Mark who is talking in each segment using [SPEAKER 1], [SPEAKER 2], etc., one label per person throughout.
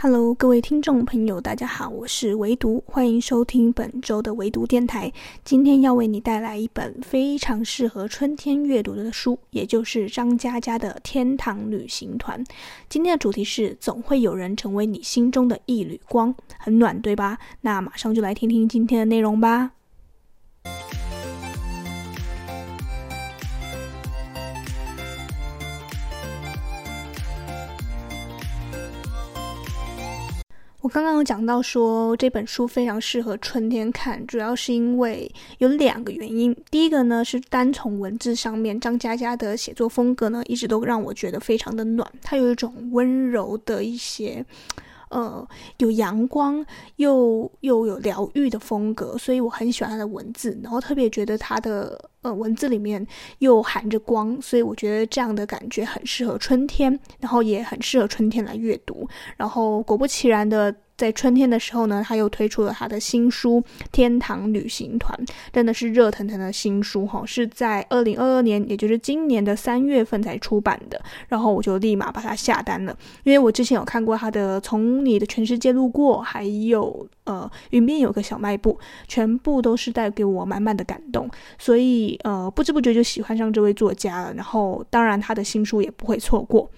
[SPEAKER 1] Hello，各位听众朋友，大家好，我是唯独，欢迎收听本周的唯独电台。今天要为你带来一本非常适合春天阅读的书，也就是张嘉佳的《天堂旅行团》。今天的主题是“总会有人成为你心中的一缕光”，很暖，对吧？那马上就来听听今天的内容吧。我刚刚有讲到说这本书非常适合春天看，主要是因为有两个原因。第一个呢是单从文字上面，张嘉佳的写作风格呢一直都让我觉得非常的暖，他有一种温柔的一些，呃，有阳光又又有疗愈的风格，所以我很喜欢他的文字，然后特别觉得他的呃文字里面又含着光，所以我觉得这样的感觉很适合春天，然后也很适合春天来阅读，然后果不其然的。在春天的时候呢，他又推出了他的新书《天堂旅行团》，真的是热腾腾的新书哈，是在二零二二年，也就是今年的三月份才出版的。然后我就立马把它下单了，因为我之前有看过他的《从你的全世界路过》，还有呃《云边有个小卖部》，全部都是带给我满满的感动，所以呃不知不觉就喜欢上这位作家了。然后当然他的新书也不会错过。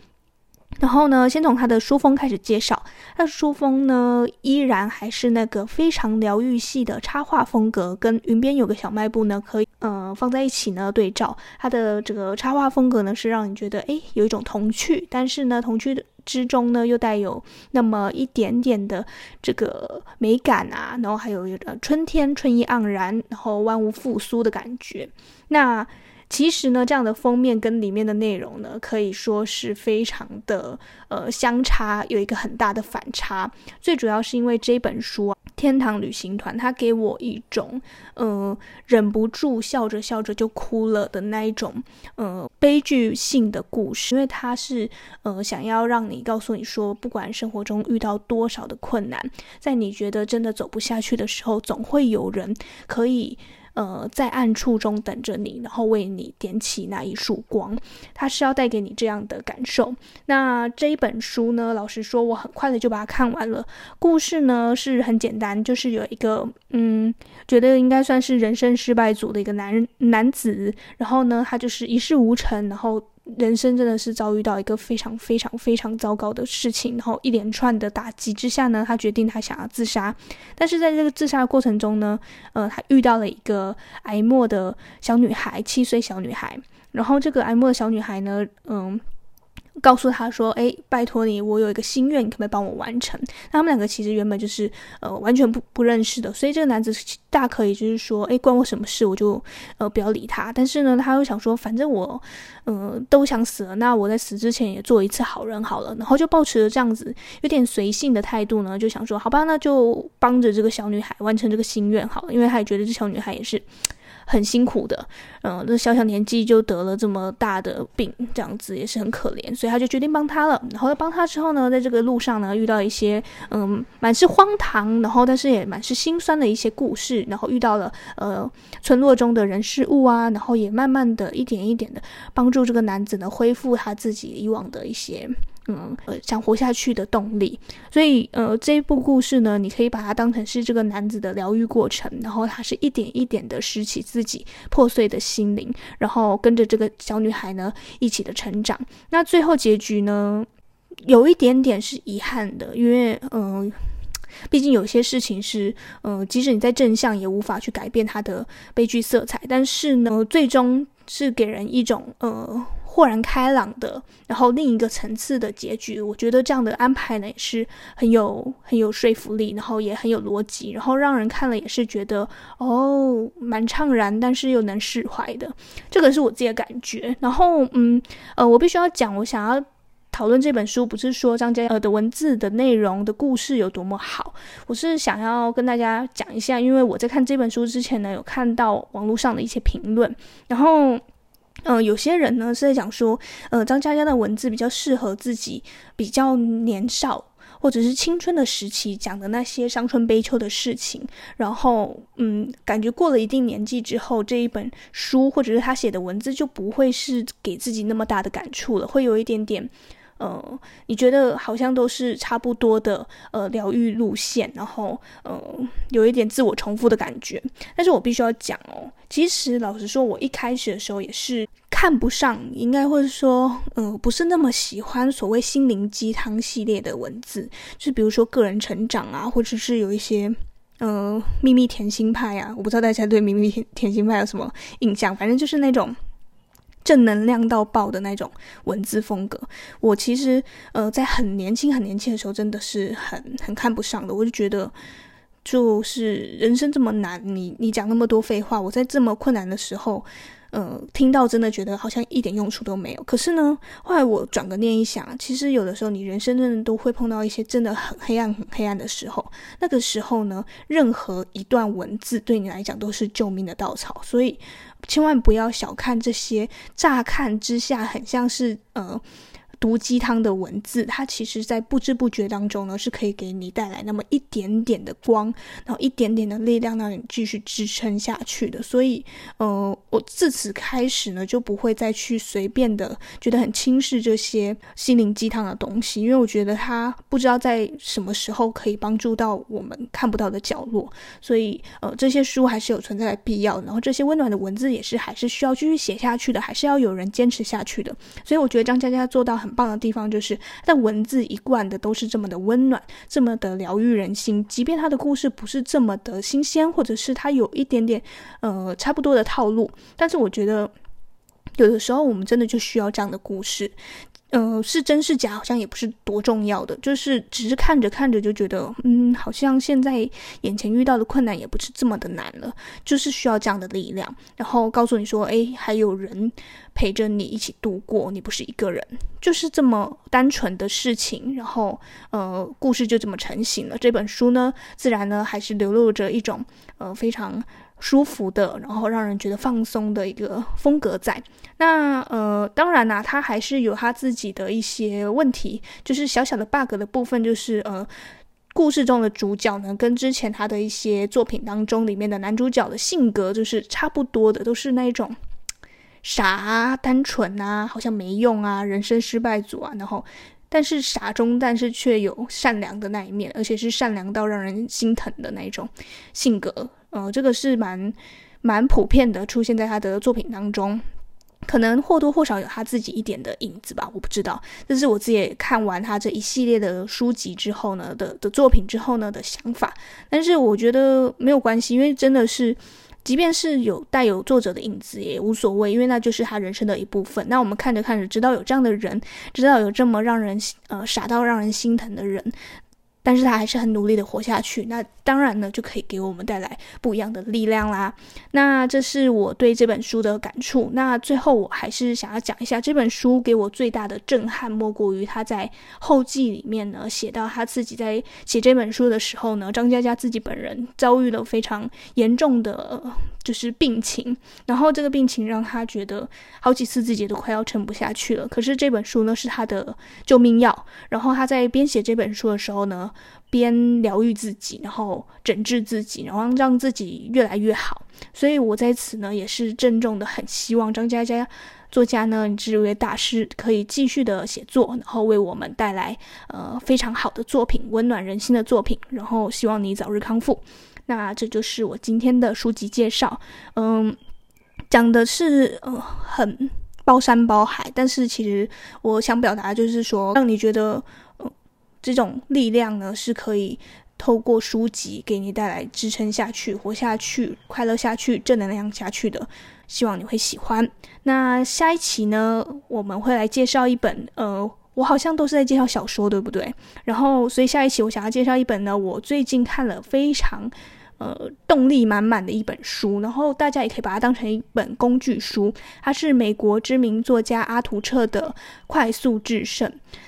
[SPEAKER 1] 然后呢，先从他的书风开始介绍。他的书风呢，依然还是那个非常疗愈系的插画风格，跟云边有个小卖部呢，可以呃放在一起呢对照。他的这个插画风格呢，是让你觉得诶有一种童趣，但是呢，童趣之中呢，又带有那么一点点的这个美感啊，然后还有呃春天春意盎然，然后万物复苏的感觉。那其实呢，这样的封面跟里面的内容呢，可以说是非常的呃相差，有一个很大的反差。最主要是因为这本书啊，《天堂旅行团》，它给我一种呃忍不住笑着笑着就哭了的那一种呃悲剧性的故事，因为它是呃想要让你告诉你说，不管生活中遇到多少的困难，在你觉得真的走不下去的时候，总会有人可以。呃，在暗处中等着你，然后为你点起那一束光，他是要带给你这样的感受。那这一本书呢，老实说，我很快的就把它看完了。故事呢是很简单，就是有一个嗯，觉得应该算是人生失败组的一个男人男子，然后呢，他就是一事无成，然后。人生真的是遭遇到一个非常非常非常糟糕的事情，然后一连串的打击之下呢，他决定他想要自杀。但是在这个自杀的过程中呢，呃，他遇到了一个挨默的小女孩，七岁小女孩。然后这个挨默的小女孩呢，嗯。告诉他说：“哎，拜托你，我有一个心愿，你可不可以帮我完成？”那他们两个其实原本就是呃完全不不认识的，所以这个男子大可以就是说：“哎，关我什么事？我就呃不要理他。”但是呢，他又想说：“反正我呃都想死了，那我在死之前也做一次好人好了。”然后就抱持着这样子有点随性的态度呢，就想说：“好吧，那就帮着这个小女孩完成这个心愿好了。”因为他也觉得这小女孩也是。很辛苦的，嗯，这小小年纪就得了这么大的病，这样子也是很可怜，所以他就决定帮他了。然后帮他之后呢，在这个路上呢，遇到一些嗯，满是荒唐，然后但是也满是心酸的一些故事，然后遇到了呃村落中的人事物啊，然后也慢慢的一点一点的帮助这个男子呢恢复他自己以往的一些。嗯，呃，想活下去的动力，所以呃，这一部故事呢，你可以把它当成是这个男子的疗愈过程，然后他是一点一点的拾起自己破碎的心灵，然后跟着这个小女孩呢一起的成长。那最后结局呢，有一点点是遗憾的，因为嗯、呃，毕竟有些事情是嗯、呃，即使你在正向也无法去改变它的悲剧色彩，但是呢，最终是给人一种呃。豁然开朗的，然后另一个层次的结局，我觉得这样的安排呢也是很有很有说服力，然后也很有逻辑，然后让人看了也是觉得哦蛮怅然，但是又能释怀的，这个是我自己的感觉。然后嗯呃，我必须要讲，我想要讨论这本书，不是说张嘉尔的文字的内容的故事有多么好，我是想要跟大家讲一下，因为我在看这本书之前呢，有看到网络上的一些评论，然后。嗯、有些人呢是在讲说，呃，张嘉佳的文字比较适合自己比较年少或者是青春的时期讲的那些伤春悲秋的事情，然后，嗯，感觉过了一定年纪之后，这一本书或者是他写的文字就不会是给自己那么大的感触了，会有一点点。呃，你觉得好像都是差不多的呃疗愈路线，然后呃有一点自我重复的感觉。但是我必须要讲哦，其实老实说，我一开始的时候也是看不上，应该会说呃不是那么喜欢所谓心灵鸡汤系列的文字，就是比如说个人成长啊，或者是有一些。呃，秘密甜心派啊，我不知道大家对秘密甜心派有什么印象，反正就是那种正能量到爆的那种文字风格。我其实呃，在很年轻很年轻的时候，真的是很很看不上的。我就觉得，就是人生这么难，你你讲那么多废话，我在这么困难的时候。呃，听到真的觉得好像一点用处都没有。可是呢，后来我转个念一想，其实有的时候你人生真的都会碰到一些真的很黑暗、很黑暗的时候。那个时候呢，任何一段文字对你来讲都是救命的稻草。所以，千万不要小看这些，乍看之下很像是呃。毒鸡汤的文字，它其实，在不知不觉当中呢，是可以给你带来那么一点点的光，然后一点点的力量，让你继续支撑下去的。所以，呃，我自此开始呢，就不会再去随便的觉得很轻视这些心灵鸡汤的东西，因为我觉得它不知道在什么时候可以帮助到我们看不到的角落。所以，呃，这些书还是有存在的必要，然后这些温暖的文字也是还是需要继续写下去的，还是要有人坚持下去的。所以，我觉得张嘉佳做到很。棒的地方就是，他的文字一贯的都是这么的温暖，这么的疗愈人心。即便他的故事不是这么的新鲜，或者是他有一点点呃差不多的套路，但是我觉得有的时候我们真的就需要这样的故事。呃，是真是假，好像也不是多重要的，就是只是看着看着就觉得，嗯，好像现在眼前遇到的困难也不是这么的难了，就是需要这样的力量，然后告诉你说，诶，还有人陪着你一起度过，你不是一个人，就是这么单纯的事情，然后，呃，故事就这么成型了。这本书呢，自然呢，还是流露着一种，呃，非常。舒服的，然后让人觉得放松的一个风格在。那呃，当然啦、他还是有他自己的一些问题，就是小小的 bug 的部分，就是呃，故事中的主角呢，跟之前他的一些作品当中里面的男主角的性格就是差不多的，都是那种傻啊、单纯啊、好像没用啊、人生失败组啊，然后但是傻中但是却有善良的那一面，而且是善良到让人心疼的那一种性格。呃，这个是蛮蛮普遍的，出现在他的作品当中，可能或多或少有他自己一点的影子吧，我不知道。这是我自己也看完他这一系列的书籍之后呢的的作品之后呢的想法，但是我觉得没有关系，因为真的是，即便是有带有作者的影子也无所谓，因为那就是他人生的一部分。那我们看着看着，知道有这样的人，知道有这么让人呃傻到让人心疼的人。但是他还是很努力的活下去，那当然呢，就可以给我们带来不一样的力量啦。那这是我对这本书的感触。那最后我还是想要讲一下这本书给我最大的震撼，莫过于他在后记里面呢写到他自己在写这本书的时候呢，张嘉佳自己本人遭遇了非常严重的就是病情，然后这个病情让他觉得好几次自己都快要撑不下去了。可是这本书呢是他的救命药，然后他在编写这本书的时候呢。边疗愈自己，然后整治自己，然后让自己越来越好。所以我在此呢，也是郑重的很希望张嘉佳作家呢，这位大师可以继续的写作，然后为我们带来呃非常好的作品，温暖人心的作品。然后希望你早日康复。那这就是我今天的书籍介绍。嗯，讲的是呃很包山包海，但是其实我想表达就是说，让你觉得。这种力量呢，是可以透过书籍给你带来支撑下去、活下去、快乐下去、正能量下去的。希望你会喜欢。那下一期呢，我们会来介绍一本，呃，我好像都是在介绍小说，对不对？然后，所以下一期我想要介绍一本呢，我最近看了非常。呃，动力满满的一本书，然后大家也可以把它当成一本工具书。它是美国知名作家阿图彻的《快速制胜》。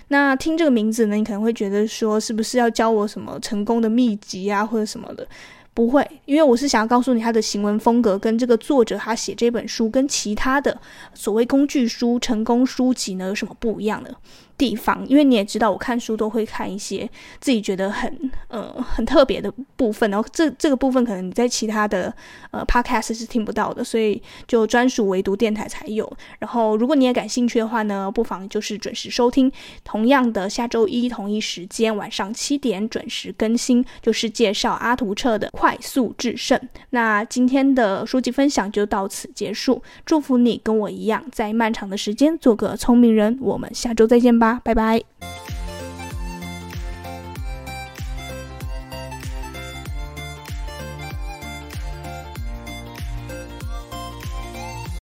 [SPEAKER 1] 那听这个名字呢，你可能会觉得说，是不是要教我什么成功的秘籍啊，或者什么的？不会，因为我是想要告诉你，他的行文风格跟这个作者他写这本书跟其他的所谓工具书、成功书籍呢有什么不一样的地方？因为你也知道，我看书都会看一些自己觉得很呃很特别的部分，然后这这个部分可能你在其他的呃 podcast 是听不到的，所以就专属唯独电台才有。然后如果你也感兴趣的话呢，不妨就是准时收听。同样的，下周一同一时间晚上七点准时更新，就是介绍阿图彻的《快速制胜》。那今天的书籍分享就到此结束，祝福你跟我一样，在漫长的时间做个聪明人。我们下周再见吧，拜拜。